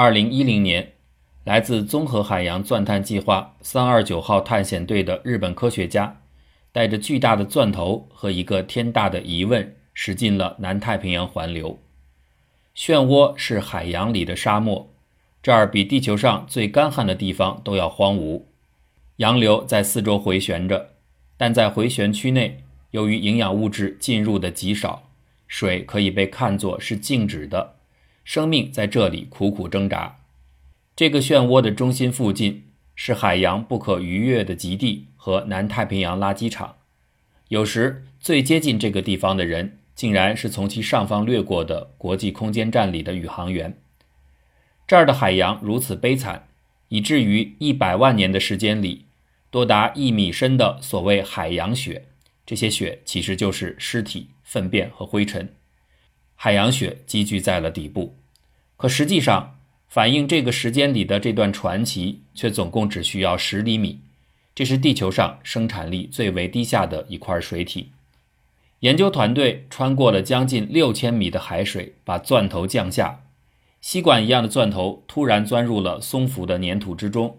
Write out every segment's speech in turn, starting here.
二零一零年，来自综合海洋钻探计划三二九号探险队的日本科学家，带着巨大的钻头和一个天大的疑问，驶进了南太平洋环流。漩涡是海洋里的沙漠，这儿比地球上最干旱的地方都要荒芜。洋流在四周回旋着，但在回旋区内，由于营养物质进入的极少。水可以被看作是静止的，生命在这里苦苦挣扎。这个漩涡的中心附近是海洋不可逾越的极地和南太平洋垃圾场。有时最接近这个地方的人，竟然是从其上方掠过的国际空间站里的宇航员。这儿的海洋如此悲惨，以至于一百万年的时间里，多达一米深的所谓海洋雪，这些雪其实就是尸体。粪便和灰尘，海洋雪积聚在了底部，可实际上反映这个时间里的这段传奇，却总共只需要十厘米。这是地球上生产力最为低下的一块水体。研究团队穿过了将近六千米的海水，把钻头降下，吸管一样的钻头突然钻入了松浮的粘土之中，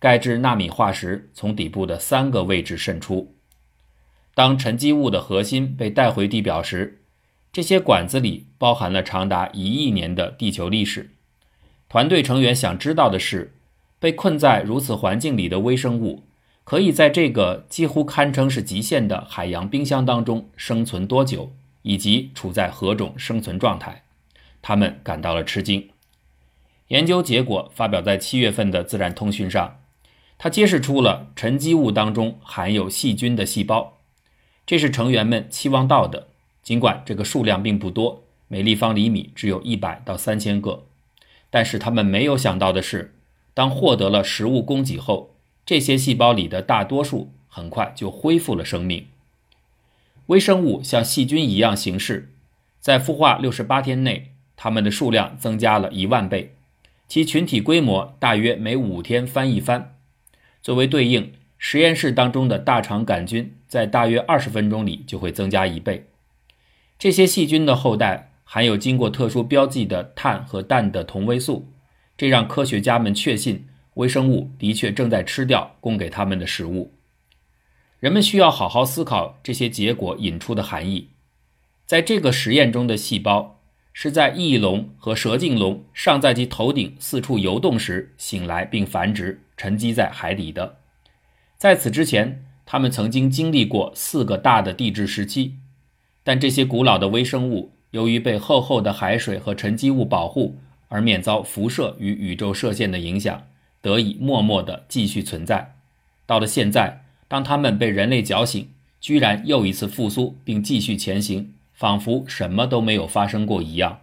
钙质纳米化石从底部的三个位置渗出。当沉积物的核心被带回地表时，这些管子里包含了长达一亿年的地球历史。团队成员想知道的是，被困在如此环境里的微生物，可以在这个几乎堪称是极限的海洋冰箱当中生存多久，以及处在何种生存状态。他们感到了吃惊。研究结果发表在七月份的《自然通讯》上，它揭示出了沉积物当中含有细菌的细胞。这是成员们期望到的，尽管这个数量并不多，每立方厘米只有一百到三千个。但是他们没有想到的是，当获得了食物供给后，这些细胞里的大多数很快就恢复了生命。微生物像细菌一样行事，在孵化六十八天内，它们的数量增加了一万倍，其群体规模大约每五天翻一番。作为对应。实验室当中的大肠杆菌在大约二十分钟里就会增加一倍。这些细菌的后代含有经过特殊标记的碳和氮的同位素，这让科学家们确信微生物的确正在吃掉供给他们的食物。人们需要好好思考这些结果引出的含义。在这个实验中的细胞是在翼龙和蛇颈龙尚在其头顶四处游动时醒来并繁殖，沉积在海底的。在此之前，他们曾经经历过四个大的地质时期，但这些古老的微生物由于被厚厚的海水和沉积物保护，而免遭辐射与宇宙射线的影响，得以默默地继续存在。到了现在，当它们被人类搅醒，居然又一次复苏并继续前行，仿佛什么都没有发生过一样。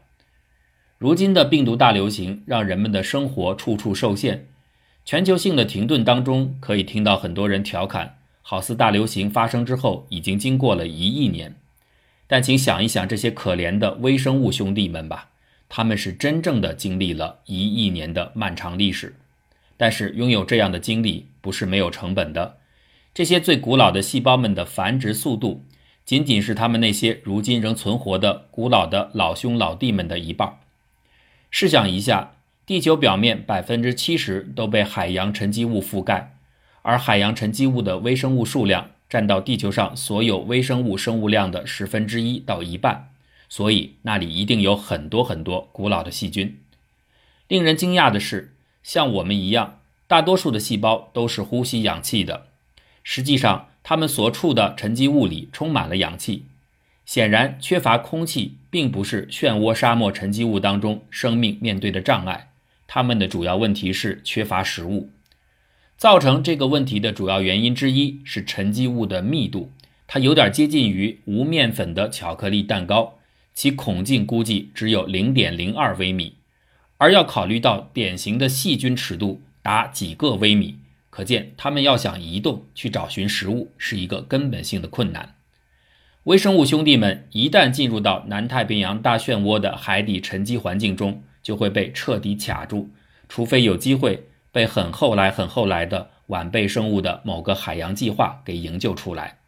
如今的病毒大流行让人们的生活处处受限。全球性的停顿当中，可以听到很多人调侃，好似大流行发生之后已经经过了一亿年。但请想一想这些可怜的微生物兄弟们吧，他们是真正的经历了一亿年的漫长历史。但是拥有这样的经历不是没有成本的。这些最古老的细胞们的繁殖速度，仅仅是他们那些如今仍存活的古老的老兄老弟们的一半。试想一下。地球表面百分之七十都被海洋沉积物覆盖，而海洋沉积物的微生物数量占到地球上所有微生物生物量的十分之一到一半，所以那里一定有很多很多古老的细菌。令人惊讶的是，像我们一样，大多数的细胞都是呼吸氧气的。实际上，它们所处的沉积物里充满了氧气。显然，缺乏空气并不是漩涡沙漠沉积物当中生命面对的障碍。他们的主要问题是缺乏食物，造成这个问题的主要原因之一是沉积物的密度，它有点接近于无面粉的巧克力蛋糕，其孔径估计只有零点零二微米，而要考虑到典型的细菌尺度达几个微米，可见它们要想移动去找寻食物是一个根本性的困难。微生物兄弟们一旦进入到南太平洋大漩涡的海底沉积环境中，就会被彻底卡住，除非有机会被很后来、很后来的晚辈生物的某个海洋计划给营救出来。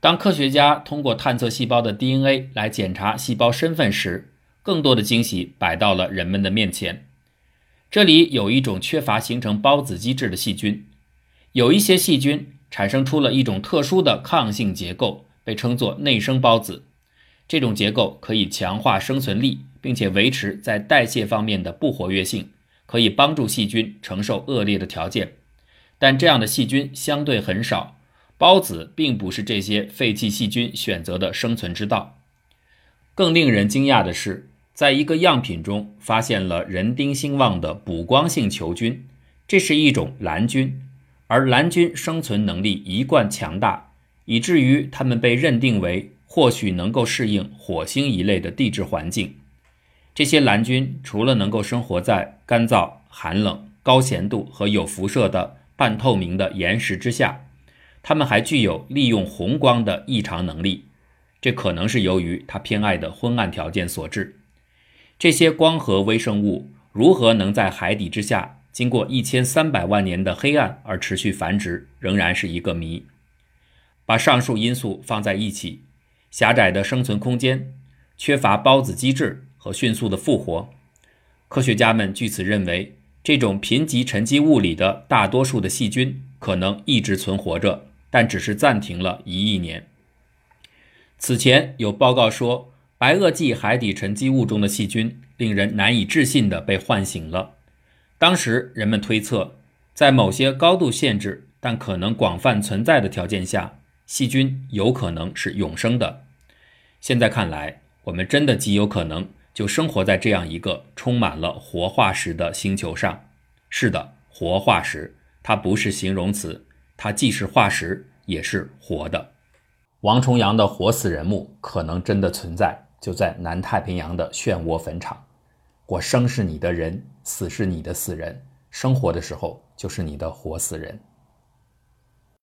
当科学家通过探测细胞的 DNA 来检查细胞身份时，更多的惊喜摆到了人们的面前。这里有一种缺乏形成孢子机制的细菌，有一些细菌产生出了一种特殊的抗性结构，被称作内生孢子。这种结构可以强化生存力，并且维持在代谢方面的不活跃性，可以帮助细菌承受恶劣的条件。但这样的细菌相对很少，孢子并不是这些废弃细菌选择的生存之道。更令人惊讶的是，在一个样品中发现了人丁兴旺的补光性球菌，这是一种蓝菌，而蓝菌生存能力一贯强大，以至于它们被认定为。或许能够适应火星一类的地质环境。这些蓝菌除了能够生活在干燥、寒冷、高咸度和有辐射的半透明的岩石之下，它们还具有利用红光的异常能力。这可能是由于它偏爱的昏暗条件所致。这些光合微生物如何能在海底之下经过一千三百万年的黑暗而持续繁殖，仍然是一个谜。把上述因素放在一起。狭窄的生存空间，缺乏孢子机制和迅速的复活，科学家们据此认为，这种贫瘠沉积物里的大多数的细菌可能一直存活着，但只是暂停了一亿年。此前有报告说，白垩纪海底沉积物中的细菌令人难以置信地被唤醒了。当时人们推测，在某些高度限制但可能广泛存在的条件下。细菌有可能是永生的。现在看来，我们真的极有可能就生活在这样一个充满了活化石的星球上。是的，活化石，它不是形容词，它既是化石，也是活的。王重阳的活死人墓可能真的存在，就在南太平洋的漩涡坟场。我生是你的人，死是你的死人，生活的时候就是你的活死人。